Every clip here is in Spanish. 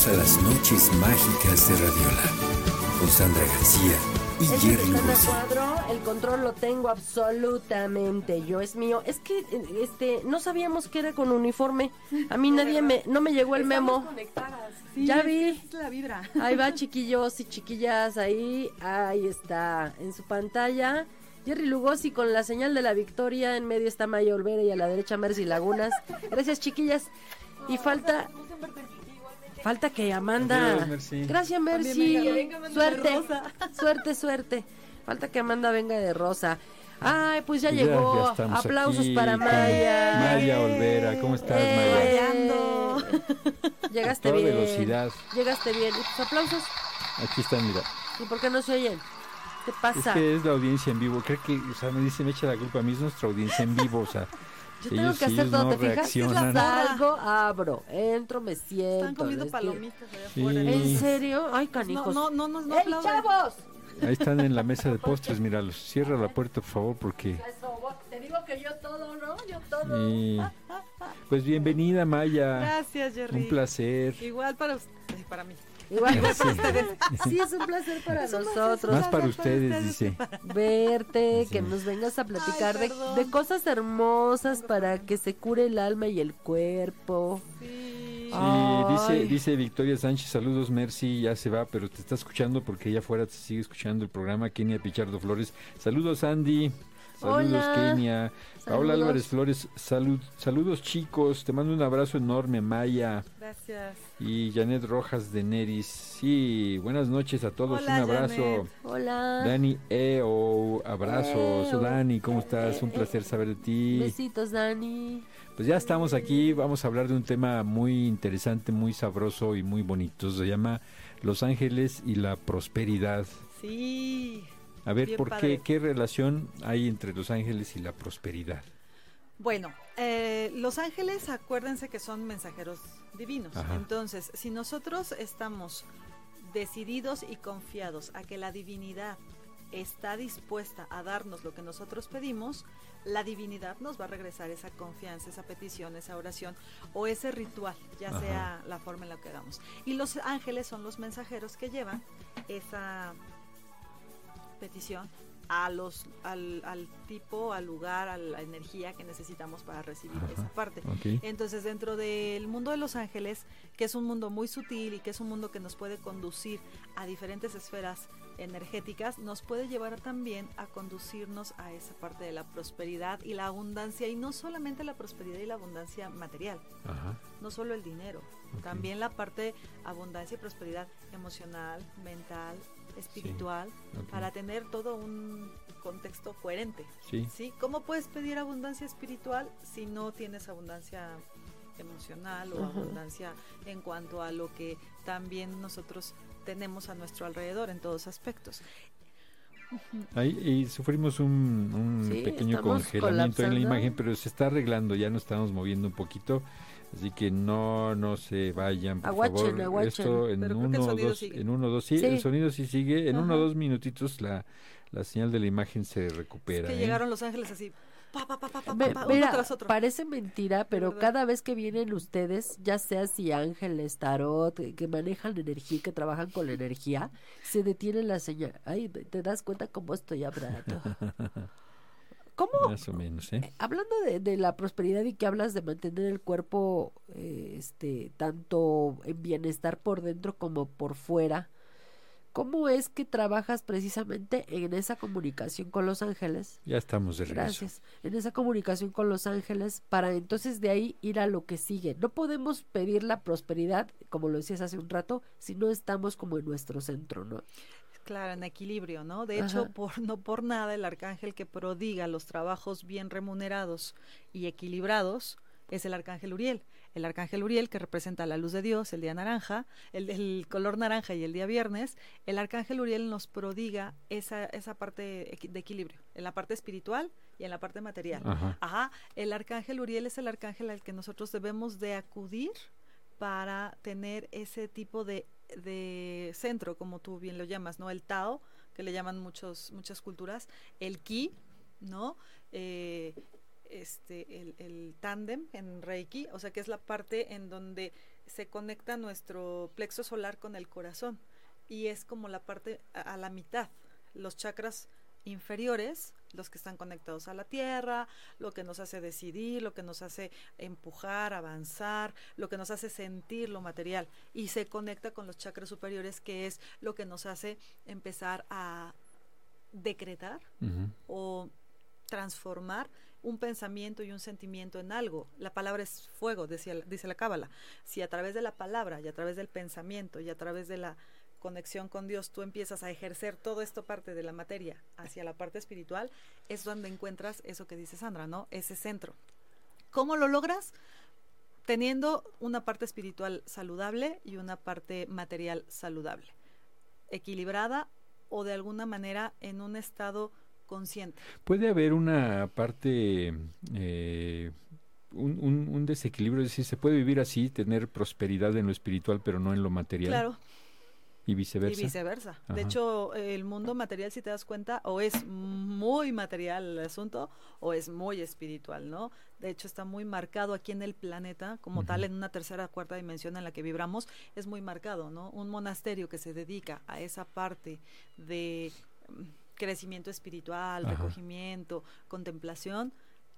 Bienvenidos a las noches mágicas de Radiola con Sandra García y Jerry Lugosi. cuadro, el control lo tengo absolutamente yo, es mío. Es que este no sabíamos que era con uniforme. A mí nadie me no me llegó el memo. Sí, Ya vi. es la vibra. Ahí va chiquillos y chiquillas ahí, ahí está en su pantalla. Jerry Lugosi con la señal de la victoria, en medio está Maya Olvera y a la derecha Mercy Lagunas. Gracias chiquillas. Y falta falta que Amanda. Adiós, Mercy. Gracias Mercy. venga, venga, Amanda de suerte. rosa. Suerte, suerte. Falta que Amanda venga de rosa. Ay, pues ya Ya- llegó. ya Aplausos aquí para Maya. Maya Olvera, ¿cómo estás, Eh, Maya? Llegaste A toda bien. velocidad. Llegaste bien. ¿Y tus aplausos? Aquí están, mira. ¿Y por qué no se oyen? ¿Qué Es pasa? que es la audiencia en vivo. Creo que, o sea, me dice, me echa la culpa a mí, es nuestra audiencia en vivo, o sea. Yo tengo ellos, que hacer todo, no ¿te fijas? Salgo, abro, entro, me siento. Están comiendo palomitas allá Sí. afuera. ¿En serio? Ay, canijos. no, no, no, no ¡Ey, chavos! Ahí están en la mesa de postres, míralos. Cierra la puerta, por favor, porque... Te digo que yo todo, ¿no? Yo todo. y- Pues bienvenida, Maya. Gracias, Jerry. Un placer. Igual para usted, para mí. Igual Sí. para ustedes. Sí, es un placer para Es nosotros. Más para para ustedes, dice. Verte, Sí. que nos vengas a platicar Ay, de, cosas hermosas para que se cure el alma y el cuerpo. Sí. Dice, dice Victoria Sánchez, saludos Mercy, ya se va, pero te está escuchando porque allá afuera te sigue escuchando el programa, Kenia Pichardo Flores. Saludos Andy, saludos Hola. Kenia, Paola. Álvarez Flores, salud, saludos chicos, te mando un abrazo enorme Maya Gracias. y Janet Rojas de Neris. Sí, buenas noches a todos, Hola, un abrazo. Janet. Hola. Dani Eo, abrazos. Eo. Dani, ¿cómo estás? Un Eh, placer saber de ti. Besitos, Dani. Pues ya estamos aquí, vamos a hablar de un tema muy interesante, muy sabroso y muy bonito. Se llama Los Ángeles y la prosperidad. Sí. A ver, Bien ¿por padre. qué? ¿Qué relación hay entre los ángeles y la prosperidad? Bueno, eh, los ángeles, acuérdense que son mensajeros divinos. Ajá. Entonces, si nosotros estamos decididos y confiados a que la divinidad está dispuesta a darnos lo que nosotros pedimos, la divinidad nos va a regresar esa confianza, esa petición, esa oración o ese ritual, ya Ajá. sea la forma en la que hagamos. Y los ángeles son los mensajeros que llevan esa petición a los al, al tipo, al lugar, a la energía que necesitamos para recibir Ajá. esa parte. Entonces, dentro del mundo de los ángeles, que es un mundo muy sutil y que es un mundo que nos puede conducir a diferentes esferas energéticas, nos puede llevar también a conducirnos a esa parte de la prosperidad y la abundancia, y no solamente la prosperidad y la abundancia material, Ajá. no solo el dinero, también la parte abundancia y prosperidad emocional, mental, espiritual, para tener todo un contexto coherente. Sí. ¿sí? ¿Cómo puedes pedir abundancia espiritual si no tienes abundancia emocional o Ajá. abundancia en cuanto a lo que también nosotros tenemos a nuestro alrededor en todos aspectos? Ahí, y sufrimos un, un Sí, pequeño congelamiento en la imagen, pero se está arreglando, ya nos estamos moviendo un poquito. Así que no, no se vayan, por Aguachen, favor. Esto en Pero creo que el uno dos, sigue. en uno o dos, sí, Sí. el sonido sí sigue. En uno o Ajá. dos minutitos la, la señal de la imagen se Es recupera. que ¿eh? llegaron los ángeles así, pa, pa, pa, pa, pa, Ve- pa, pa, uno mira, tras otro. parece mentira, pero cada vez que vienen ustedes, ya sea si ángeles, tarot, que- que manejan energía, que trabajan con la energía, se detiene la señal. Ay, te das cuenta cómo estoy hablando. ¿Cómo? Más o menos, ¿eh? Hablando de, de la prosperidad y que hablas de mantener el cuerpo, eh, este, tanto en bienestar por dentro como por fuera, ¿cómo es que trabajas precisamente en esa comunicación con los ángeles? Ya estamos de regreso. Gracias. En esa comunicación con los ángeles para entonces de ahí ir a lo que sigue. No podemos pedir la prosperidad, como lo decías hace un rato, si no estamos como en nuestro centro, ¿no? Claro, en equilibrio, ¿no? De hecho, por, no por nada el arcángel que prodiga los trabajos bien remunerados y equilibrados es el arcángel Uriel. El arcángel Uriel que representa la luz de Dios, el día naranja, el, el color naranja y el día viernes, el arcángel Uriel nos prodiga esa, esa parte de equilibrio, en la parte espiritual y en la parte material. Ajá. Ajá, el arcángel Uriel es el arcángel al que nosotros debemos de acudir para tener ese tipo de, de centro, como tú bien lo llamas, ¿no? El Tao, que le llaman muchos, muchas culturas, el Ki, ¿no? Eh, este, el, el tándem en Reiki, o sea que es la parte en donde se conecta nuestro plexo solar con el corazón y es como la parte a, a la mitad. Los chakras inferiores, los que están conectados a la tierra, lo que nos hace decidir, lo que nos hace empujar, avanzar, lo que nos hace sentir lo material y se conecta con los chakras superiores que es lo que nos hace empezar a decretar o transformar un pensamiento y un sentimiento en algo. La palabra es fuego, decía, dice la Cábala. Si a través de la palabra y a través del pensamiento y a través de la conexión con Dios tú empiezas a ejercer todo esto parte de la materia hacia la parte espiritual, es donde encuentras eso que dice Sandra, ¿no? Ese centro. ¿Cómo lo logras? Teniendo una parte espiritual saludable y una parte material saludable, equilibrada o de alguna manera en un estado consciente. Puede haber una parte, eh, un, un- un desequilibrio, es decir, se puede vivir así, tener prosperidad en lo espiritual, pero no en lo material. Claro, Y viceversa. Y viceversa. Ajá. De hecho, el mundo material, si te das cuenta, o es muy material el asunto, o es muy espiritual, ¿no? De hecho, está muy marcado aquí en el planeta, como tal, en una tercera, cuarta dimensión en la que vibramos, es muy marcado, ¿no? Un monasterio que se dedica a esa parte de mm, crecimiento espiritual, Ajá. recogimiento, contemplación,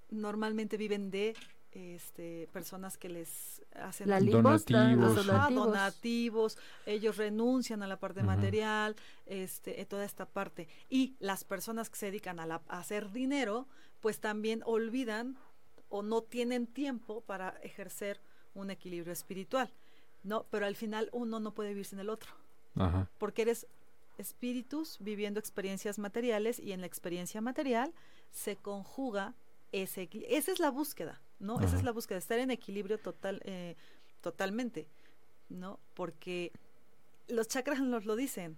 normalmente viven de este, personas que les hacen La Donativos. Ajá, donativos. donativos, ellos renuncian a la parte material, este, eh, toda esta parte. Y las personas que se dedican a, la- a hacer dinero, pues también olvidan o no tienen tiempo para ejercer un equilibrio espiritual, ¿no? Pero al final uno no puede vivir sin el otro, Ajá. porque eres espíritus viviendo experiencias materiales y en la experiencia material se conjuga ese esa es la búsqueda, ¿no? Esa es la búsqueda, estar en equilibrio total, eh, totalmente, ¿no? Porque los chakras nos lo dicen.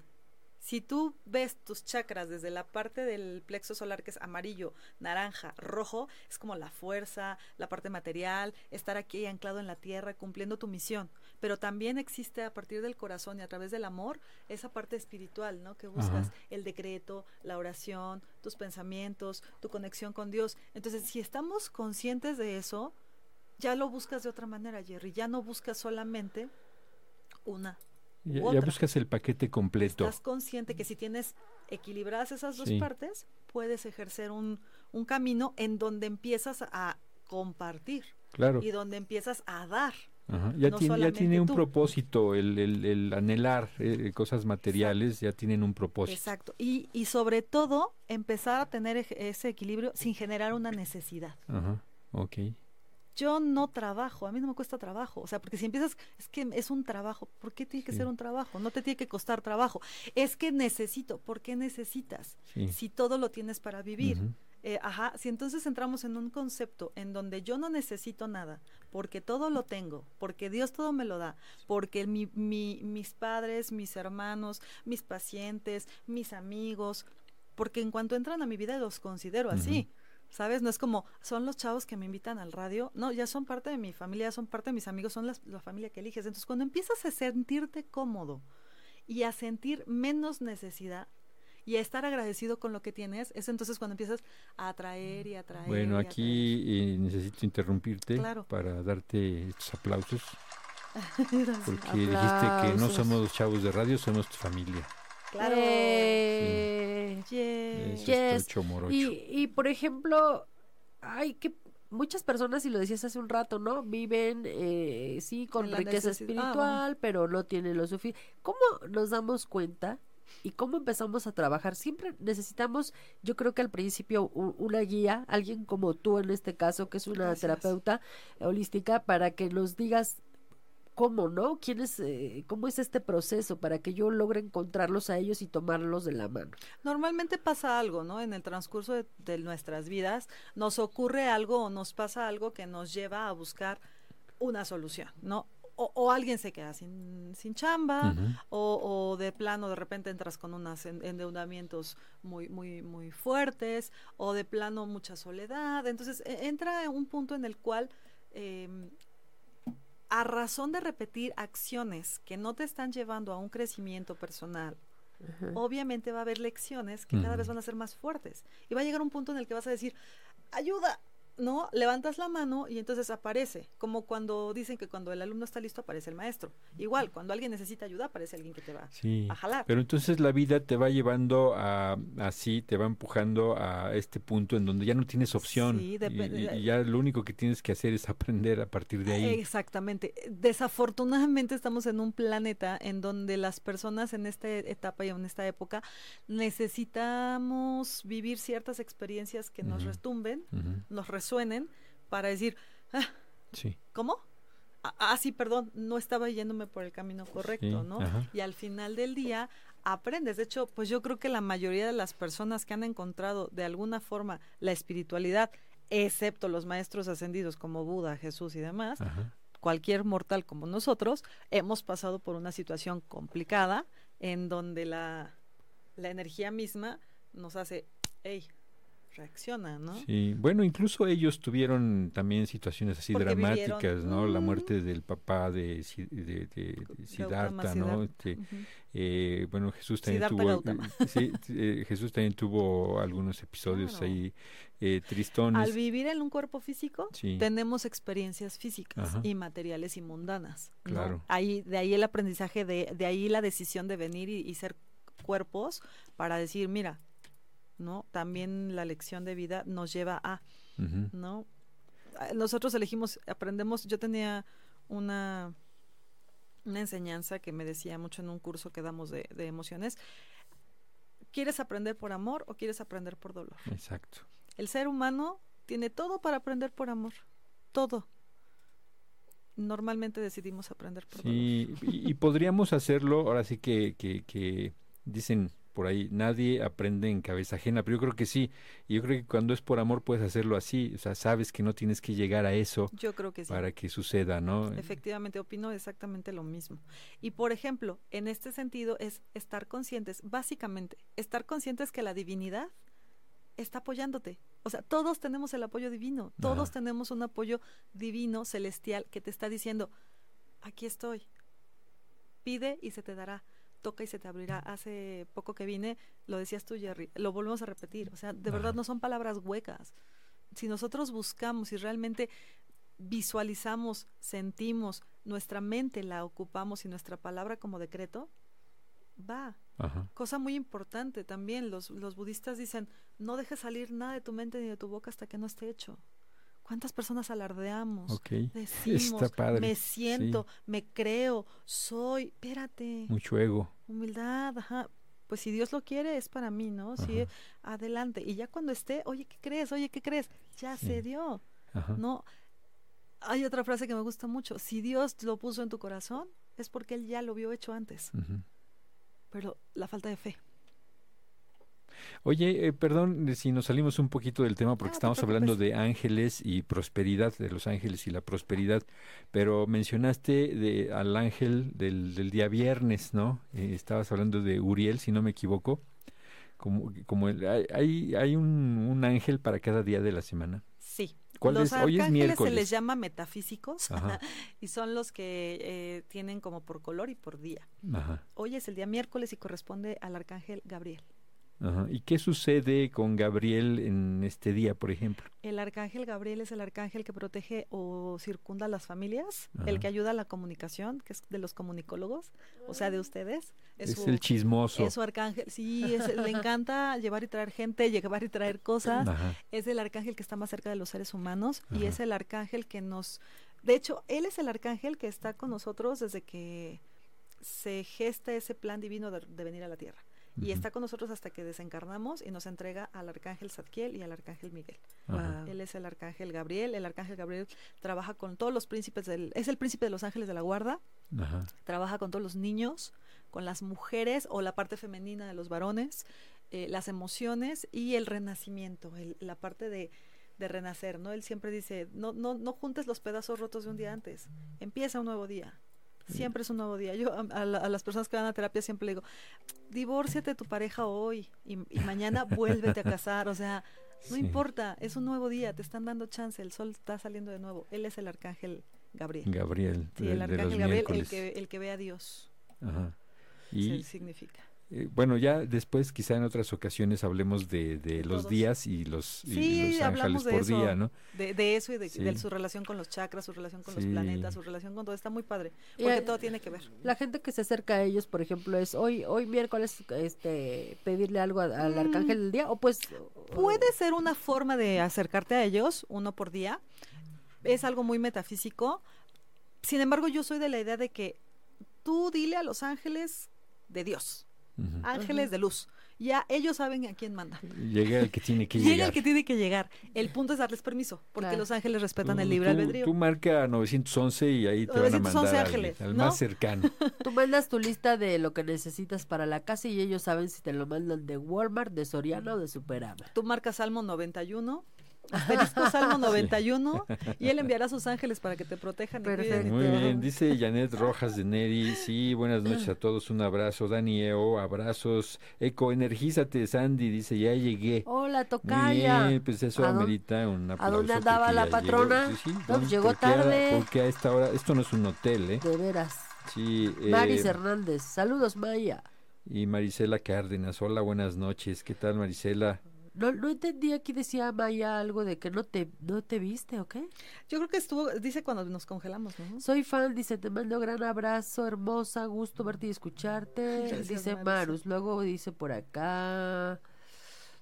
Si tú ves tus chakras desde la parte del plexo solar que es amarillo, naranja, rojo, es como la fuerza, la parte material, estar aquí anclado en la tierra, cumpliendo tu misión. Pero también existe a partir del corazón y a través del amor esa parte espiritual, ¿no? Que buscas Ajá. el decreto, la oración, tus pensamientos, tu conexión con Dios. Entonces, si estamos conscientes de eso, ya lo buscas de otra manera, Jerry. Ya no buscas solamente una Ya, buscas el paquete completo. Estás consciente que si tienes equilibradas esas dos Sí. partes, puedes ejercer un, un camino en donde empiezas a compartir Claro. y donde empiezas a dar. Ajá, Ya, no tiene, ya tiene un tú. propósito, el, el- el anhelar eh, cosas materiales ya tienen un propósito. Exacto. Y, y sobre todo, empezar a tener ese equilibrio sin generar una necesidad. Ajá, ok. Yo no trabajo, a mí no me cuesta trabajo. O sea, porque si empiezas, es que es un trabajo. ¿Por qué tiene que Sí. ser un trabajo? No te tiene que costar trabajo. Es que necesito. ¿Por qué necesitas? Sí. Si todo lo tienes para vivir. Eh, ajá, si entonces entramos en un concepto en donde yo no necesito nada, porque todo lo tengo, porque Dios todo me lo da, porque mi, mi- mis padres, mis hermanos, mis pacientes, mis amigos, porque en cuanto entran a mi vida los considero así. ¿Sabes? No es como, son los chavos que me invitan al radio. No, ya son parte de mi familia, son parte de mis amigos, son las- la familia que eliges. Entonces, cuando empiezas a sentirte cómodo y a sentir menos necesidad y a estar agradecido con lo que tienes, es entonces cuando empiezas a atraer y atraer. Bueno, y aquí eh, necesito interrumpirte Claro. para darte estos aplausos, porque dijiste que no somos chavos de radio, somos tu familia. Claro. Eh, Yeah. Yes. Y, y por ejemplo, hay que muchas personas, y lo decías hace un rato, ¿no? Viven, eh, sí, con la riqueza necesidad. Ah, espiritual, pero no tienen lo suficiente. ¿Cómo nos damos cuenta y cómo empezamos a trabajar? Siempre necesitamos, yo creo que al principio, una guía, alguien como tú en este caso, que es una Gracias. terapeuta holística, para que nos digas cómo, ¿no? ¿Quién es, eh, cómo es este proceso para que yo logre encontrarlos a ellos y tomarlos de la mano? Normalmente pasa algo, ¿no? En el transcurso de, de nuestras vidas nos ocurre algo o nos pasa algo que nos lleva a buscar una solución, ¿no? O, o alguien se queda sin, sin chamba, o, o de plano de repente entras con unos en- endeudamientos muy, muy, muy fuertes, o de plano mucha soledad. Entonces e- entra un punto en el cual, em, a razón de repetir acciones que no te están llevando a un crecimiento personal, obviamente va a haber lecciones que cada vez van a ser más fuertes. Y va a llegar un punto en el que vas a decir, ayuda, no, levantas la mano y entonces aparece, como cuando dicen que cuando el alumno está listo aparece el maestro. Igual, cuando alguien necesita ayuda aparece alguien que te va Sí. a jalar. Pero entonces la vida te va llevando a así, te va empujando a este punto en donde ya no tienes opción. Sí, y- y, ya lo único que tienes que hacer es aprender a partir de ahí. Exactamente. Desafortunadamente estamos en un planeta en donde las personas en esta etapa y en esta época necesitamos vivir ciertas experiencias que nos retumben, nos resuenen para decir, ah, Sí. ¿cómo? Ah, ah, sí, perdón, no estaba yéndome por el camino correcto, Sí, ¿no? ajá. Y al final del día aprendes. De hecho, pues yo creo que la mayoría de las personas que han encontrado de alguna forma la espiritualidad, excepto los maestros ascendidos como Buda, Jesús y demás, Ajá. cualquier mortal como nosotros, hemos pasado por una situación complicada en donde la, la energía misma nos hace, hey, reacciona, ¿no? Sí, bueno, incluso ellos tuvieron también situaciones así Porque dramáticas, vivieron- ¿no? La Mm. muerte del papá de, de, de Siddhartha, ¿no? Este, eh, bueno, Jesús también Siddhartha tuvo, eh, sí, eh, Jesús también tuvo algunos episodios Claro. ahí eh, tristones. Al vivir en un cuerpo físico, Sí. tenemos experiencias físicas Ajá. y materiales y mundanas. ¿no? Claro. Ahí, de ahí el aprendizaje, de, de ahí la decisión de venir y, y ser cuerpos para decir, mira, ¿no? También la lección de vida nos lleva a. ¿no? Ah, Nosotros elegimos, aprendemos, yo tenía una, una enseñanza que me decía mucho en un curso que damos de, de emociones. ¿Quieres aprender por amor o quieres aprender por dolor? Exacto. El ser humano tiene todo para aprender por amor. Todo. Normalmente decidimos aprender por dolor. Sí, y, y podríamos hacerlo, ahora sí que, que, que dicen por ahí, nadie aprende en cabeza ajena, pero yo creo que sí, y yo creo que cuando es por amor puedes hacerlo así, o sea, sabes que no tienes que llegar a eso Yo creo que sí. para que suceda, ¿no? Efectivamente, opino exactamente lo mismo. Y por ejemplo, en este sentido es estar conscientes, básicamente, estar conscientes que la divinidad está apoyándote. O sea, todos tenemos el apoyo divino, todos tenemos un apoyo divino, celestial, que te está diciendo, aquí estoy, pide y se te dará, toca y se te abrirá. Hace poco que vine, lo decías tú, Jerry, lo volvemos a repetir. O sea, de verdad no son palabras huecas. Si nosotros buscamos y realmente visualizamos, sentimos, nuestra mente la ocupamos y nuestra palabra como decreto, va. Ajá. Cosa muy importante también, los, los budistas dicen, no dejes salir nada de tu mente ni de tu boca hasta que no esté hecho. ¿Cuántas personas alardeamos? Decimos, está padre. me sí, siento, me creo, soy, espérate, mucho ego. humildad, ajá. Pues si Dios lo quiere, es para mí, ¿no? Sí, adelante. Y ya cuando esté, oye, ¿qué crees? Oye, ¿qué crees? Ya Sí. se dio. Ajá. No, hay otra frase que me gusta mucho. Si Dios lo puso en tu corazón, es porque Él ya lo vio hecho antes. Pero la falta de fe. Oye, eh, perdón si nos salimos un poquito del tema porque te estamos hablando de ángeles y prosperidad, de los ángeles y la prosperidad, pero mencionaste de, al ángel del, del día viernes, ¿no? Eh, estabas hablando de Uriel, si no me equivoco. Como, como el- hay, hay, un, un ángel para cada día de la semana. Sí. ¿Cuál los es? Arcángeles se les llama metafísicos y son los que eh, tienen como por color y por día. ajá, Hoy es el día miércoles y corresponde al arcángel Gabriel. Ajá. ¿Y qué sucede con Gabriel en este día, por ejemplo? El arcángel Gabriel es el arcángel que protege o circunda a las familias, Ajá. el que ayuda a la comunicación, que es de los comunicólogos, o sea, de ustedes. Es, su- el chismoso. es su arcángel. Sí, es- le encanta llevar y traer gente, llevar y traer cosas. Ajá, Es el arcángel que está más cerca de los seres humanos y es el arcángel que nos... De hecho, él es el arcángel que está con nosotros desde que se gesta ese plan divino de, de venir a la tierra. Y está con nosotros hasta que desencarnamos y nos entrega al arcángel Zadkiel y al arcángel Miguel. Él es el arcángel Gabriel. El arcángel Gabriel trabaja con todos los príncipes del... Es el príncipe de los ángeles de la guarda. Ajá. Trabaja con todos los niños, con las mujeres o la parte femenina de los varones, eh, las emociones y el renacimiento, el- la parte de, de renacer, ¿no? Él siempre dice, no, no, no juntes los pedazos rotos de un día antes, empieza un nuevo día. Siempre es un nuevo día. Yo a, a la- a las personas que van a terapia siempre le digo, divórciate de tu pareja hoy y, y mañana vuélvete a casar. O sea, no Sí. importa, es un nuevo día, te están dando chance, el sol está saliendo de nuevo. Él es el arcángel Gabriel. Gabriel, Sí, el de arcángel Gabriel, el que, el que ve a Dios. Ajá. se Y, significa. Eh, bueno, ya después, quizá en otras ocasiones, hablemos de, de los todos. días y los, y Sí, los ángeles por eso. día, ¿no? De, de eso y de, Sí. de su relación con los chakras, su relación con los planetas, su relación con todo. Está muy padre. Porque todo tiene que ver. La gente que se acerca a ellos, por ejemplo, es hoy hoy miércoles este pedirle algo a- al Mm. arcángel del día o pues Puede ser una forma de acercarte a ellos, uno por día. Es algo muy metafísico. Sin embargo, yo soy de la idea de que tú dile a los ángeles de Dios, Ángeles de luz. Ya ellos saben a quién mandan. Llega el que tiene que Llega llegar. el que tiene que llegar. El punto es darles permiso, porque Claro. los ángeles respetan Tú- el libre tú- albedrío. Tú marca 911 y ahí te van a 911 mandar al, ¿no? más cercano. tú mandas tu lista de lo que necesitas para la casa y ellos saben si te lo mandan de Walmart, de Soriana o de Superama. Tú marcas Salmo 91, asterisco Salmo 91, y él enviará a sus ángeles para que te protejan. y cuiden. Muy todo. bien, dice Janet Rojas de Neri, sí, buenas noches a todos, un abrazo, Dani Eo, abrazos, Eco, energízate, Sandy, dice, ya llegué. Hola, Muy tocaya. bien, pues eso ¿A amerita un aplauso. dónde andaba porque la patrona? llegó. Sí, sí, No, pues ¿dónde- llegó por qué a- tarde. Porque a esta hora, esto no es un hotel, ¿eh? De veras. Sí, eh, Maris Hernández. Saludos, Maya. y Marisela Cárdenas, hola, buenas noches, ¿qué tal Marisela? No, no entendí, aquí decía Maya algo de que no te, no te viste, ¿o qué? Yo creo que estuvo, dice cuando nos congelamos, ¿no? Soy fan, dice, te mando gran abrazo, hermosa, gusto verte y escucharte. Gracias, dice Marus. Marus. Luego dice por acá.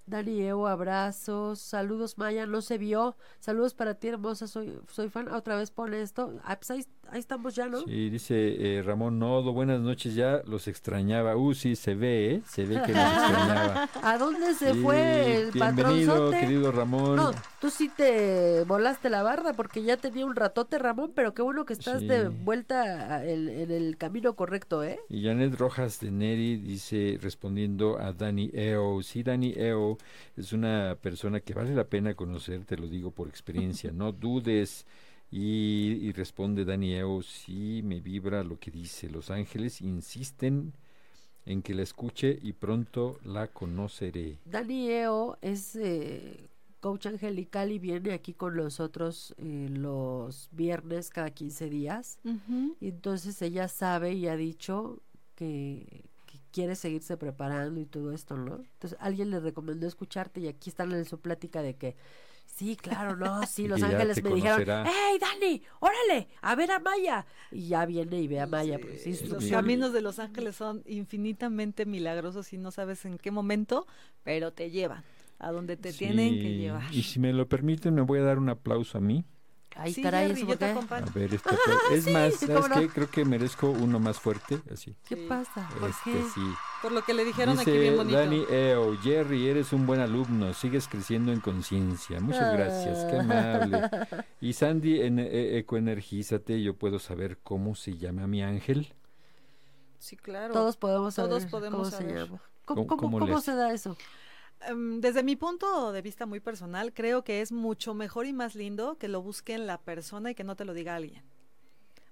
Dani Evo, abrazos. Saludos, Maya, no se vio. Saludos para ti, hermosa, soy, soy fan. Otra vez pone esto. Ah, pues ahí, ahí estamos ya, ¿no? Sí, dice eh, Ramón Nodo, buenas noches, ya los extrañaba. Uh, sí, se ve, ¿eh? Se ve que los extrañaba. ¿A dónde se Sí, fue el Bienvenido, patronzote? querido Ramón. No, tú sí te volaste la barda porque ya tenía un ratote, Ramón, pero qué bueno que estás de vuelta en, en el camino correcto, ¿eh? Y Janet Rojas de Neri dice, respondiendo a Dani Eo, sí, Dani Eo es una persona que vale la pena conocer, te lo digo por experiencia, no dudes. Y, y responde Dani Eo, sí, me vibra lo que dice. Los ángeles insisten en que la escuche y pronto la conoceré. Dani Eo es eh, coach angelical y viene aquí con nosotros eh, los viernes cada 15 días. Y entonces ella sabe y ha dicho que, que quiere seguirse preparando y todo esto, ¿no? Entonces alguien le recomendó escucharte y aquí están en su plática de que sí, claro, no, sí, Los Ángeles me dijeron. ¡Hey, Dani! ¡Órale! A ver a Maya. Y ya viene y ve a Maya, Sí, pues Los caminos de los ángeles son infinitamente milagrosos y no sabes en qué momento, pero te llevan a donde te tienen que llevar. Y si me lo permiten, me voy a dar un aplauso a mí. Ay, Sí, caray, Jerry, ¿eso te. A ver, este, es más, sí, ¿sabes cómo no. qué? Creo que merezco uno más fuerte, así. ¿Qué pasa? ¿Por Este, qué? sí. Por lo que le dijeron aquí Dice bien bonito. Dani Eo, Jerry, eres un buen alumno, sigues creciendo en conciencia. Muchas gracias, qué amable. Y Sandy, en, eh, ecoenergízate, yo puedo saber cómo se llama mi ángel. Sí, claro. Todos podemos saber Todos podemos cómo saber. se llama. ¿Cómo- ¿Cómo, cómo, cómo cómo les- se da eso? Em, desde mi punto de vista muy personal, creo que es mucho mejor y más lindo que lo busquen la persona y que no te lo diga alguien.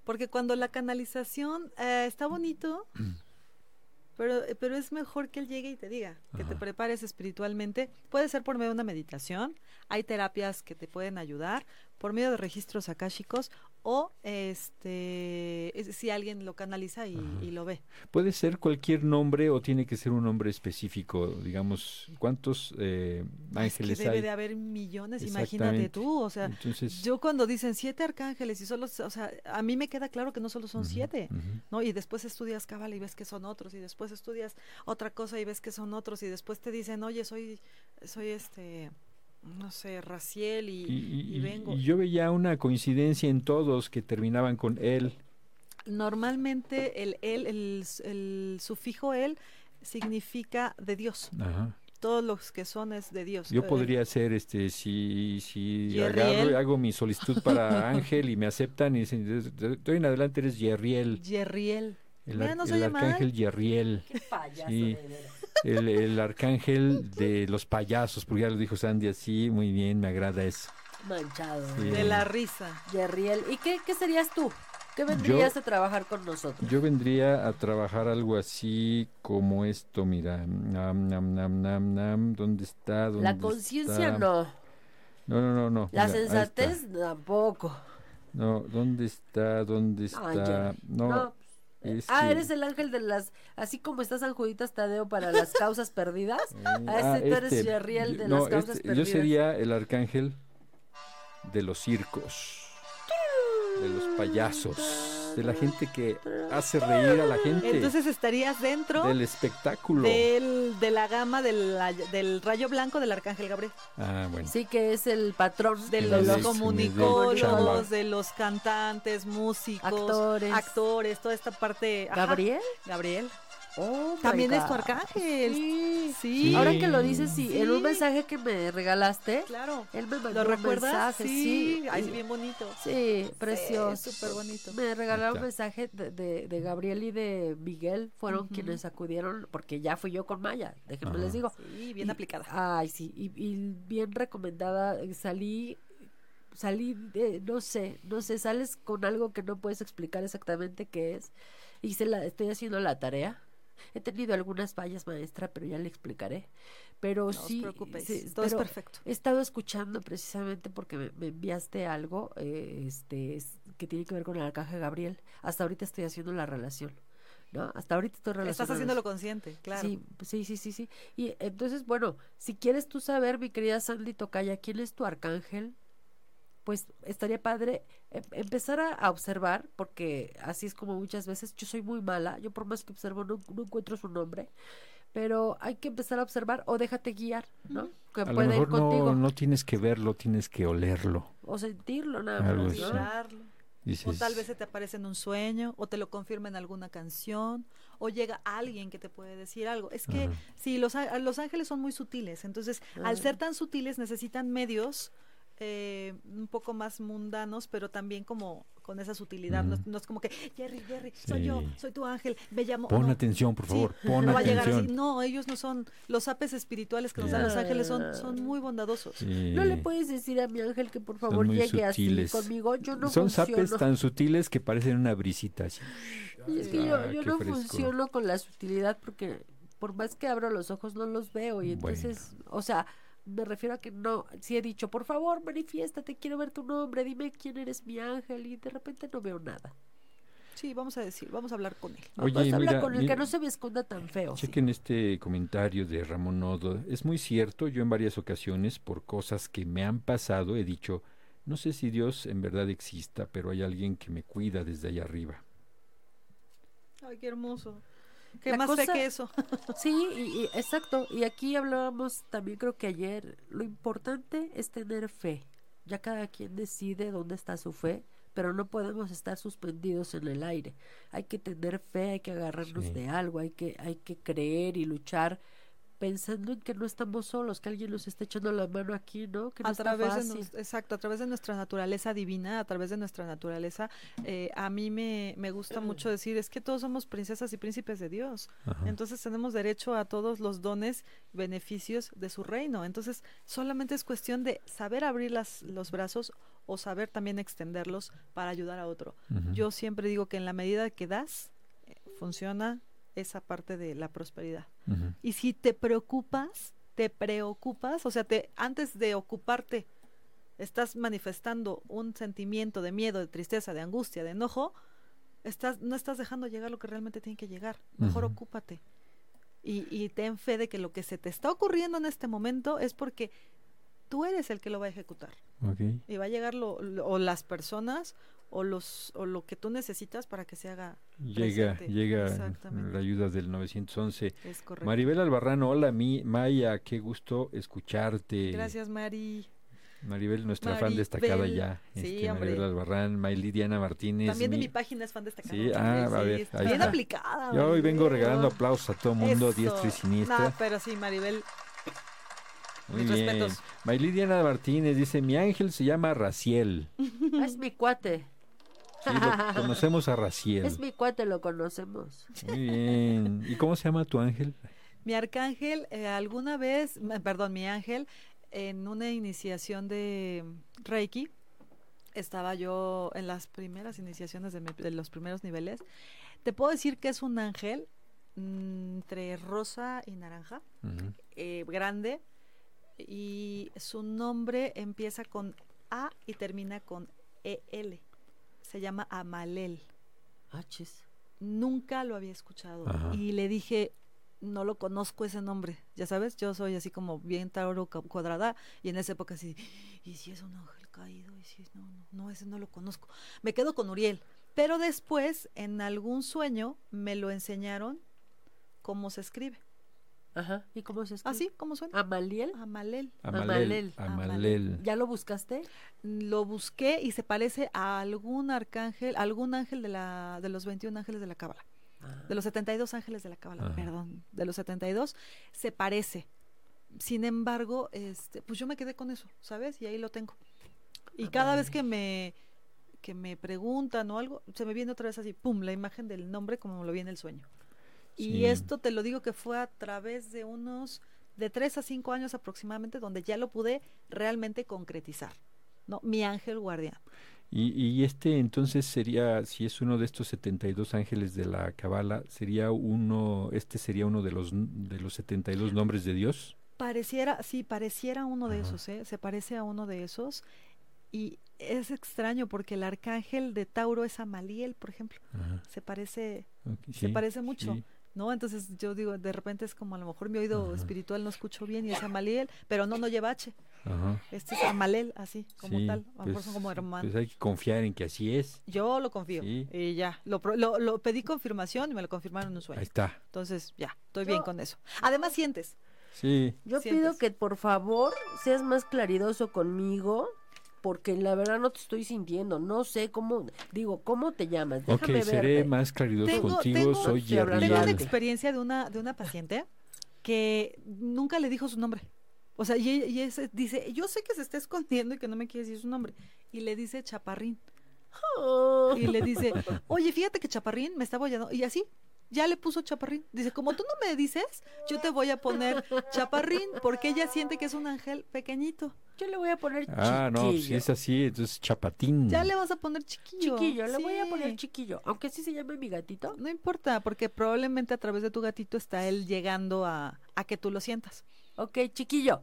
Porque cuando la canalización eh, está bonito, pero, pero es mejor que él llegue y te diga, que te prepares espiritualmente. Puede ser por medio de una meditación, hay terapias que te pueden ayudar, por medio de registros akáshicos o este es- si alguien lo canaliza y, lo ve. ¿Puede ser cualquier nombre o tiene que ser un nombre específico? Digamos, ¿cuántos eh, Es que ángeles debe hay? de haber millones, imagínate tú, o sea, Entonces, Yo cuando dicen siete arcángeles y solo, o sea, a mí me queda claro que no solo son siete. ¿no? Y después estudias cábala y ves que son otros, y después estudias otra cosa y ves que son otros, y después te dicen, oye, soy, soy este, no sé, Raciel y, Y, y- y vengo. y yo veía una coincidencia en todos que terminaban con él. Normalmente el él, el, s- el sufijo él significa de Dios. Ajá. Todos los que son es de Dios. Yo Eh, podría ser, este, si, si agarro y hago mi solicitud para Ángel y me aceptan y dicen, hoy en adelante eres Yerriel, Yerriel. el, Mira, ar- no el mal. arcángel Yerriel, Qué payaso, Sí. de veras. El, el arcángel de los payasos, porque ya lo dijo Sandy así, muy bien, me agrada eso. Manchado. Sí. De la risa. Yerriel. ¿Y qué, qué serías tú? ¿Qué vendrías a trabajar con nosotros? Yo vendría a trabajar algo así como esto, mira, nam, nam, nam, nam, nam, ¿dónde está? ¿Dónde La conciencia no. No, no, no, no. La mira, sensatez tampoco. No, ¿dónde está? ¿Dónde está? No, No, Ah, eres el ángel de las, así como está San Juditas Tadeo para las causas perdidas. Eh, Ah, este, tú eres este, yo- de no, las causas este, perdidas. Yo sería el arcángel de los circos, de los payasos, de la gente que hace reír a la gente, Entonces estarías dentro del espectáculo. del, de la gama del, del rayo blanco del arcángel Gabriel. Ah, bueno. Sí, que es el patrón De los des comunicólogos, de los cantantes, músicos, Actores. actores, toda esta parte. ajá, Gabriel. Gabriel. Oh, También es tu arcángel. Sí. Sí. Sí. Ahora que lo dices, sí, en un mensaje que me regalaste, Claro. él me mandó ¿Lo un mensaje, sí. Ay, sí, bien bonito. Sí, precioso. súper bonito. Me regalaron un mensaje de, de, de Gabriel y de Miguel, fueron quienes acudieron, porque ya fui yo con Maya, déjenme les digo. Sí, bien Y- aplicada. Ay, sí, y, y bien recomendada. Salí, salí, de, no sé, no sé, sales con algo que no puedes explicar exactamente qué es. Hice la, estoy haciendo la tarea. He tenido algunas fallas, maestra, pero ya le explicaré. Pero No sí, os preocupéis, sí, todo es perfecto. He estado escuchando precisamente porque me, me enviaste algo eh, este, es- que tiene que ver con el arcángel Gabriel. Hasta ahorita estoy haciendo la relación. ¿no? Hasta ahorita estoy relacionando. Estás haciéndolo consciente, claro. Sí, sí, sí, sí, sí. Y entonces, bueno, si quieres tú saber, mi querida Sandy Tocaya, quién es tu arcángel, pues estaría padre em- empezar a, a observar, porque así es como muchas veces, yo soy muy mala, yo por más que observo no, no encuentro su nombre, pero hay que empezar a observar o déjate guiar, ¿no? Que A lo pueda ir contigo no, no tienes que verlo, tienes que olerlo. o sentirlo nada más. O tal vez se te aparece en un sueño, o te lo confirma en alguna canción, o llega alguien que te puede decir algo. Es que Ajá. sí, los, los ángeles son muy sutiles, entonces al ser tan sutiles necesitan medios eh, un poco más mundanos, pero también como con esa sutilidad. no, es- Ujú. no es como que, Jerry, Jerry, soy yo, Sí. soy tu ángel, me llamo. pon no, atención, por sí, favor, pon no va a llegar así. atención. No, ellos no son, los apes espirituales que nos dan los ángeles son, son muy bondadosos. Sí. No le puedes decir a mi ángel que por favor llegue sutiles. así conmigo, yo no Son funciono. sapes tan sutiles que parecen una brisita así. Y es que yo, Ah, yo qué no fresco. funciono con la sutilidad porque por más que abro los ojos no los veo y Bueno. entonces, o sea, me refiero a que no, si he dicho, por favor, manifiéstate, quiero ver tu nombre, dime quién eres mi ángel y de repente no veo nada. Sí, vamos a decir, vamos a hablar con él. Vamos a hablar mira, con el mira, que no se me esconda tan feo. sí. Chequen este comentario de Ramón Nodo. Es muy cierto, yo en varias ocasiones, por cosas que me han pasado, he dicho, no sé si Dios en verdad exista, pero hay alguien que me cuida desde allá arriba. Ay, qué hermoso. Qué La más fe cosa- que eso. Sí, y, y- exacto. Y aquí hablábamos también creo que ayer, lo importante es tener fe. Ya cada quien decide dónde está su fe, pero no podemos estar suspendidos en el aire. Hay que tener fe, hay que agarrarnos Sí. de algo, hay que, hay que creer y luchar pensando en que no estamos solos, que alguien nos está echando la mano aquí, ¿no? Que no a está través de fácil. nos- exacto a través de nuestra naturaleza divina a través de nuestra naturaleza eh, a mí me, me gusta mucho decir es que todos somos princesas y príncipes de Dios Ajá. entonces tenemos derecho a todos los dones beneficios de su reino entonces solamente es cuestión de saber abrir las, los brazos o saber también extenderlos para ayudar a otro yo siempre digo que en la medida que das eh, funciona esa parte de la prosperidad y si te preocupas, te preocupas, o sea, te antes de ocuparte estás manifestando un sentimiento de miedo, de tristeza, de angustia, de enojo, estás no estás dejando llegar lo que realmente tiene que llegar. Mejor ocúpate. Y, y ten fe de que lo que se te está ocurriendo en este momento es porque tú eres el que lo va a ejecutar. Y va a llegar lo, lo- o las personas o los o lo que tú necesitas para que se haga Llega, presente. llega la ayuda del 911. es correcto. Maribel Albarrano, hola mi Maya, qué gusto escucharte. Gracias, Mari. Maribel, nuestra fan destacada ya. Sí, este. Maribel Albarrán, Mayli Diana Martínez. También de mi- mi página es fan destacada. Sí, ah, a ver, está bien está. aplicada. Yo hoy vengo regalando aplausos a todo mundo, Eso. diestra y siniestra. No, pero sí, Maribel. Muy mis bien. respetos. Mayli Diana Martínez dice, mi ángel se llama Raciel. Es mi cuate. Sí, lo- conocemos a Raciel. Es mi cuate, lo conocemos. Muy bien. ¿Y cómo se llama tu ángel? Mi arcángel, eh, alguna vez, perdón, mi ángel, en una iniciación de Reiki, estaba yo en las primeras iniciaciones de, mi- de los primeros niveles. Te puedo decir que es un ángel mm, entre rosa y naranja. Eh, grande y su nombre empieza con A y termina con EL. Se llama Amalel. Ah, chis. nunca lo había escuchado. Ajá. Y le dije, no lo conozco ese nombre, ya sabes, yo soy así como bien tauro cuadrada y en esa época así, y si es un ángel caído, y si es, no, no, no, ese no lo conozco. Me quedo con Uriel, pero después en algún sueño me lo enseñaron cómo se escribe. Ajá. ¿Y cómo se escribe? Así, ¿cómo suena? ¿Amaliel? Amalel. Amalel. Amalel. Amalel. ¿Ya lo buscaste? Lo busqué y se parece a algún arcángel, algún ángel de la de los 21 ángeles de la Cábala. De los 72 ángeles de la Cábala, Ajá. perdón, de los 72 se parece. Sin embargo, este, pues yo me quedé con eso, ¿sabes? Y ahí lo tengo. Y cada vez que me que me preguntan o algo, se me viene otra vez así, pum, la imagen del nombre como lo vi en el sueño. Y esto te lo digo que fue a través de unos de tres a cinco años aproximadamente donde ya lo pude realmente concretizar. ¿no? Mi ángel guardián. Y, y este entonces sería, si es uno de estos 72 ángeles de la Cabala, sería uno, este sería uno de los, de los 72 nombres de Dios. Pareciera, sí, pareciera uno de Ajá. esos, ¿eh? Se parece a uno de esos. Y es extraño porque el arcángel de Tauro es Amaliel, por ejemplo. Ajá, Se parece, se sí, parece mucho, sí. ¿No? Entonces yo digo, de repente es como a lo mejor mi oído Ajá. espiritual no escucho bien y es Amaliel, pero no, no lleva H. Ajá, Este es Amalel, así, como sí, tal. A lo mejor pues- son como hermanos. Pues hay que confiar en que así es. Yo lo confío. Sí. Y ya, lo, pro- lo, lo pedí confirmación y me lo confirmaron en un sueño. Ahí está. Entonces, ya, estoy bien con eso. Además, sientes. Sí, Yo Sientes. pido que por favor seas más claridoso conmigo, porque la verdad no te estoy sintiendo. No sé cómo, digo, ¿cómo te llamas? ok, Déjame seré verte. más claridoso Tengo- contigo. tengo- Soy hablando Tengo. Jerry. experiencia de una, de una paciente que nunca le dijo su nombre. O sea, y, y ese dice, yo sé que se está escondiendo y que no me quiere decir su nombre. Y le dice Chaparrín. Oh. Y le dice, oye, fíjate que Chaparrín me está bollando. Y así, ya le puso Chaparrín. Dice, como tú no me dices, yo te voy a poner Chaparrín porque ella siente que es un ángel pequeñito. Yo le voy a poner Ah, no, pues si chiquillo. es así, entonces chapatín. Ya le vas a poner chiquillo. Chiquillo, le voy a poner chiquillo. Aunque así se llame mi gatito. No importa, porque probablemente a través de tu gatito está él llegando a, a que tú lo sientas. Ok, chiquillo.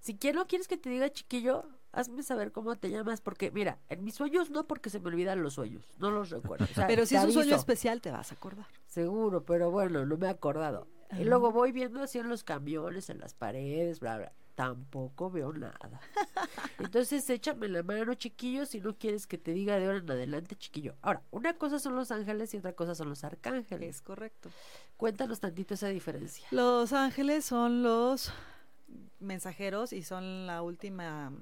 Si no quieres que te diga chiquillo, hazme saber cómo te llamas. Porque, mira, en mis sueños no, porque se me olvidan los sueños. No los recuerdo. O sea, Pero si es un sueño especial, te vas a acordar. Seguro, pero bueno, no me he acordado. Y luego voy viendo así en los camiones, en las paredes, bla, bla. Tampoco veo nada. Entonces, échame la mano, chiquillo, si no quieres que te diga de ahora en adelante, chiquillo. Ahora, una cosa son los ángeles y otra cosa son los arcángeles. Es correcto. Cuéntanos tantito esa diferencia. Los ángeles son los mensajeros y son la última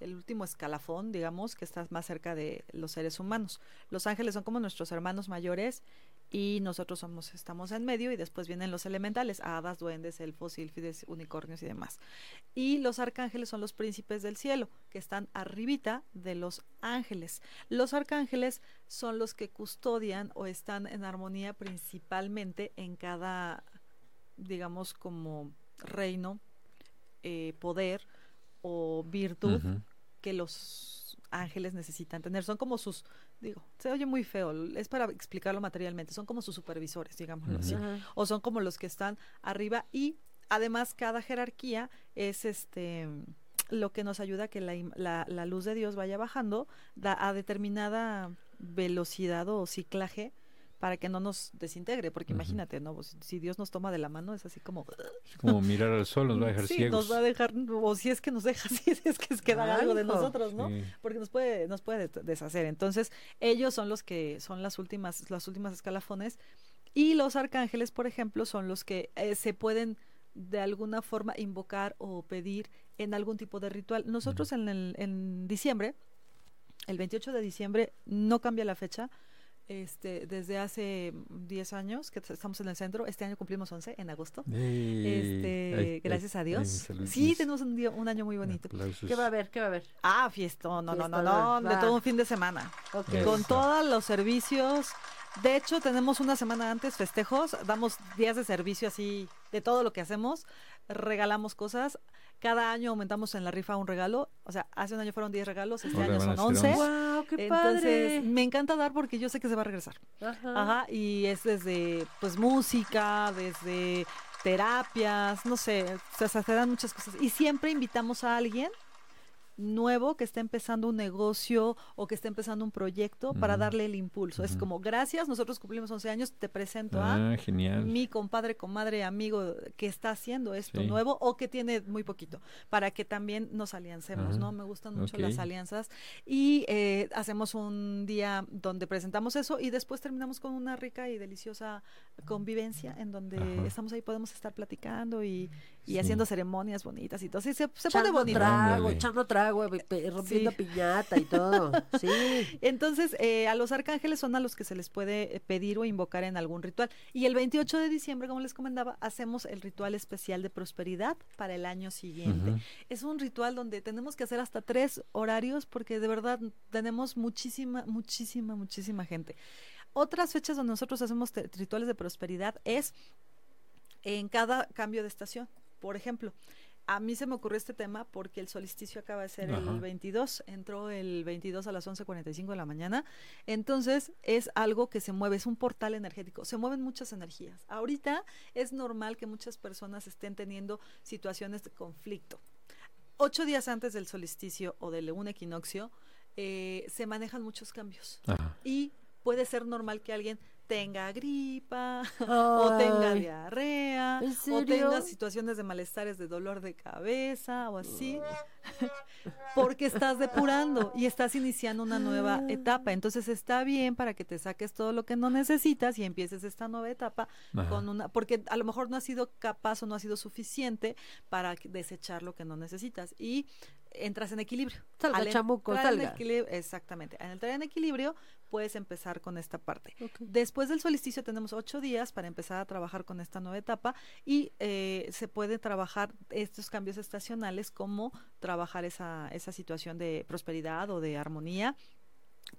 el último escalafón, digamos, que está más cerca de los seres humanos. Los ángeles son como nuestros hermanos mayores y nosotros somos estamos en medio y después vienen los elementales, hadas, duendes, elfos, sílfides, unicornios y demás. Y los arcángeles son los príncipes del cielo, que están arribita de los ángeles. Los arcángeles son los que custodian o están en armonía principalmente en cada digamos como reino, eh, poder o virtud que los ángeles necesitan tener. Son como sus, digo, se oye muy feo, es para explicarlo materialmente, son como sus supervisores, digámoslo así. O son como los que están arriba y además cada jerarquía es este lo que nos ayuda a que la, la, la luz de Dios vaya bajando da- a determinada velocidad o ciclaje para que no nos desintegre, porque Ujú. imagínate, ¿no? Si Dios nos toma de la mano es así como Es como mirar al sol, nos va a dejar sí, ciegos. nos va a dejar, o si es que nos deja, si es que queda Ay, algo de hijo. nosotros, ¿no? Sí. Porque nos puede, nos puede des- deshacer. Entonces, ellos son los que son las últimas, las últimas escalafones. Y los arcángeles, por ejemplo, son los que eh, se pueden de alguna forma invocar o pedir en algún tipo de ritual. Nosotros en, el, en diciembre, el 28 de diciembre, no cambia la fecha. Este, desde hace 10 años que estamos en el centro, este año cumplimos 11 en agosto. Este, ay, ay, gracias a Dios. sí, tenemos un, día, un año muy bonito. aplausos. ¿Qué va a haber? ¿Qué va a haber? Ah, fiestón, no, no, no, no, de todo un fin de semana. Con todos los servicios. De hecho, tenemos una semana antes festejos, damos días de servicio así de todo lo que hacemos, regalamos cosas. Cada año aumentamos en la rifa un regalo. O sea, hace un año fueron 10 regalos, este Ahora año son ser 11. 11. ¡Wow! ¡Qué Entonces, padre! me encanta dar porque yo sé que se va a regresar. Ajá. Ajá, y es desde pues música, desde terapias, no sé, o sea, se dan muchas cosas. Y siempre invitamos a alguien nuevo que está empezando un negocio o que está empezando un proyecto para darle el impulso. Es como, gracias, nosotros cumplimos 11 años, te presento Ah, a genial. mi compadre, comadre, amigo que está haciendo esto Sí. nuevo o que tiene muy poquito, para que también nos aliancemos. ¿no? Me gustan mucho las alianzas y eh, hacemos un día donde presentamos eso y después terminamos con una rica y deliciosa convivencia en donde Ajá. estamos ahí, podemos estar platicando y, y Sí. haciendo ceremonias bonitas y todo. Sí, se, se pone bonito. trago, Ándale. echando trago, pe- rompiendo Sí. piñata y todo. Sí. Entonces, eh, a los arcángeles son a los que se les puede eh, pedir o invocar en algún ritual. Y el 28 de diciembre, como les comentaba, hacemos el ritual especial de prosperidad para el año siguiente. Es un ritual donde tenemos que hacer hasta tres horarios porque de verdad tenemos muchísima, muchísima, muchísima gente. Otras fechas donde nosotros hacemos rituales de prosperidad es en cada cambio de estación. Por ejemplo, a mí se me ocurrió este tema porque el solsticio acaba de ser Ajá. el 22, entró el 22 a las 11:45 de la mañana. Entonces es algo que se mueve, es un portal energético, se mueven muchas energías. Ahorita es normal que muchas personas estén teniendo situaciones de conflicto. Ocho días antes del solsticio o del un equinoccio eh, se manejan muchos cambios Ajá. y puede ser normal que alguien tenga gripa o tenga diarrea ¿en o tenga situaciones de malestares de dolor de cabeza o así porque estás depurando y estás iniciando una nueva Ah. etapa entonces está bien para que te saques todo lo que no necesitas y empieces esta nueva etapa Ajá. con una porque a lo mejor no has sido capaz o no has sido suficiente para desechar lo que no necesitas y entras en equilibrio. Salga, Al chamuco, entrar en salga. equilibrio- exactamente. Al entrar en equilibrio, puedes empezar con esta parte. Después del solsticio tenemos ocho días para empezar a trabajar con esta nueva etapa y eh, se puede trabajar estos cambios estacionales como trabajar esa, esa situación de prosperidad o de armonía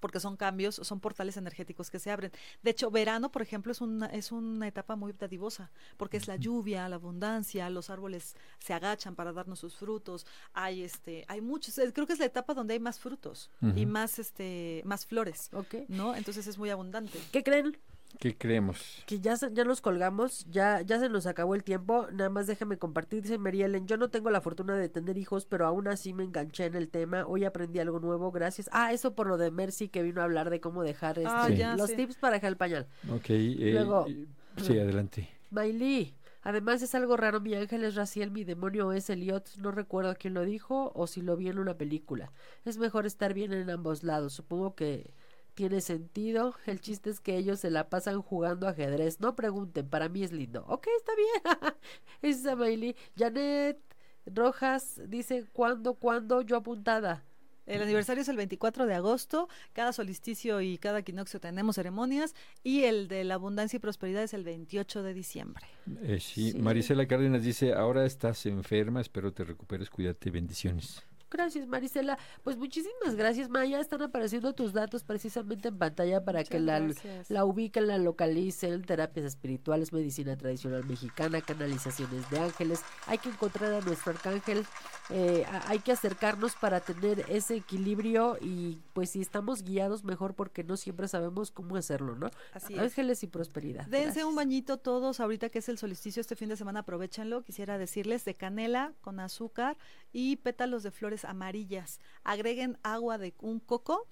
porque son cambios, son portales energéticos que se abren. De hecho, verano, por ejemplo, es una, es una etapa muy dadivosa, porque es la lluvia, la abundancia, los árboles se agachan para darnos sus frutos, hay este, hay muchos, eh, creo que es la etapa donde hay más frutos y más este, más flores. ¿no? Entonces es muy abundante. ¿Qué creen? ¿Qué creemos? Que ya, se- ya nos colgamos, ya, ya se nos acabó el tiempo. Nada más déjame compartir, dice Mary Ellen. Yo no tengo la fortuna de tener hijos, pero aún así me enganché en el tema. Hoy aprendí algo nuevo, gracias. Ah, eso por lo de Mercy que vino a hablar de cómo dejar este, Ah, ya, los sí. tips para dejar el pañal. Ok. eh, Luego- eh, sí, adelante. Miley, además es algo raro, mi ángel es Raciel, mi demonio es Elliot, no recuerdo quién lo dijo o si lo vi en una película. Es mejor estar bien en ambos lados, supongo que tiene sentido. El chiste es que ellos se la pasan jugando ajedrez, no pregunten, para mí es lindo. Ok, está bien. Esa Miley. Janet Rojas dice, ¿cuándo, cuándo? Yo apuntada. El aniversario es el 24 de agosto, cada solsticio y cada equinoccio tenemos ceremonias y el de la abundancia y prosperidad es el 28 de diciembre. Eh, sí. Sí. Marisela Cárdenas dice, ahora estás enferma, espero te recuperes, cuídate, bendiciones. Gracias, Marisela. Pues muchísimas gracias, Maya. Están apareciendo tus datos precisamente en pantalla para que la, gracias. la ubiquen, la localicen. Terapias espirituales, medicina tradicional mexicana, canalizaciones de ángeles. Hay que encontrar a nuestro arcángel. eh, hay que acercarnos para tener ese equilibrio y pues si estamos guiados mejor porque no siempre sabemos cómo hacerlo, ¿no? Así es. Ángeles y prosperidad. Dense Gracias. un bañito todos, ahorita que es el solsticio este fin de semana, aprovechenlo. Quisiera decirles de canela con azúcar y pétalos de flores amarillas. Agreguen agua de un coco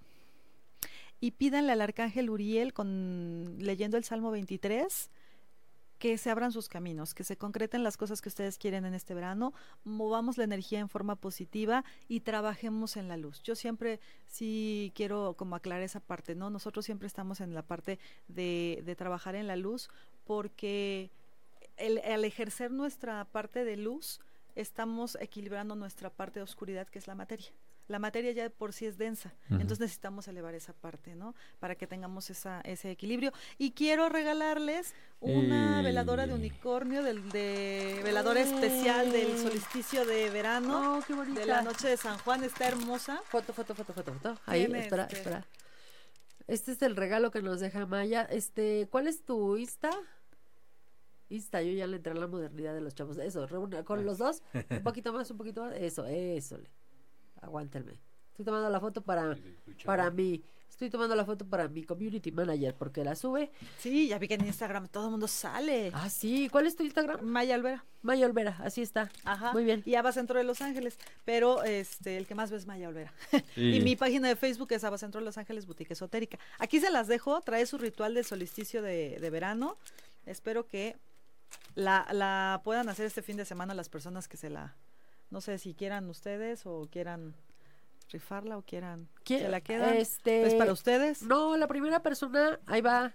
y pídanle al arcángel Uriel con leyendo el Salmo 23 que se abran sus caminos, que se concreten las cosas que ustedes quieren en este verano, movamos la energía en forma positiva y trabajemos en la luz. Yo siempre sí quiero como aclarar esa parte, ¿no? Nosotros siempre estamos en la parte de, de trabajar en la luz porque el, al ejercer nuestra parte de luz, estamos equilibrando nuestra parte de oscuridad, que es la materia. La materia ya por sí es densa, entonces necesitamos elevar esa parte, ¿no? Para que tengamos esa, ese equilibrio. Y quiero regalarles una Eh. veladora de unicornio, del, de veladora especial del solsticio de verano, Oh, qué de la noche de San Juan, está hermosa. Foto, foto, foto, foto, foto. Ahí, espera, este- espera. Este es el regalo que nos deja Maya. Este, ¿cuál es tu Insta? Insta, yo ya le entré a la modernidad de los chavos. Eso, reúna con los dos. Un poquito más, un poquito más. Eso, eso. le. Aguántenme. Estoy tomando la foto para, para mí. Estoy tomando la foto para mi community manager porque la sube. Sí, ya vi que en Instagram todo el mundo sale. Ah, sí. ¿Cuál es tu Instagram? Maya Olvera. Maya Olvera, así está. Ajá. Muy bien. Y Abacentro de Los Ángeles. Pero este, el que más ve es Maya Olvera. y mi página de Facebook es Abacentro de Los Ángeles Boutique Esotérica. Aquí se las dejo. Trae su ritual del solsticio de, de verano. Espero que la, la puedan hacer este fin de semana las personas que se la. No sé si quieran ustedes o quieran rifarla o quieran ¿Quién- se la quedan. Este, ¿Es para ustedes? No, la primera persona, ahí va.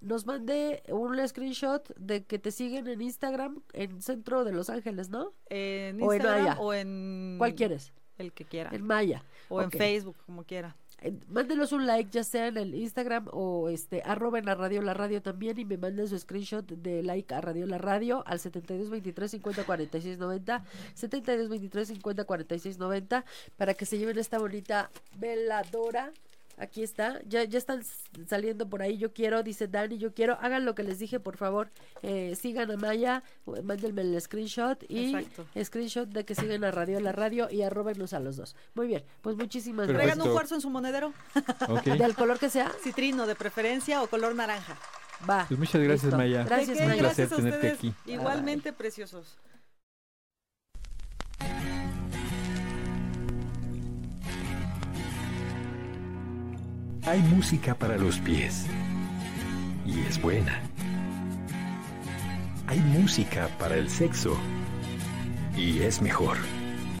Nos mande un screenshot de que te siguen en Instagram en centro de Los Ángeles, ¿no? En o en Instagram Maya. o en ¿Cuál quieres? el que quiera. En Maya. o en ok. Facebook, como quiera. Mándenos un like, ya sea en el Instagram o este arroben a Radio La Radio también y me manden su screenshot de like a Radio La Radio al 72 23 50 46 90 72 23 50 46 90 para que se lleven esta bonita veladora. Aquí está, ya, ya están saliendo por ahí. Yo quiero, dice Dani, yo quiero. Hagan lo que les dije, por favor. Eh, sigan a Maya, o- mándenme el screenshot y Exacto. screenshot de que siguen a Radio La Radio y arrobenos a los dos. Muy bien, pues muchísimas Perfecto. Traigan gracias. un cuarzo en su monedero, Ok. Del color que sea, citrino de preferencia o color naranja. va. Pues muchas gracias, Listo. Maya. Gracias, Maya. placer Gracias a tenerte ustedes. aquí. Igualmente preciosos. Hay música para los pies. Y es buena. Hay música para el sexo. Y es mejor.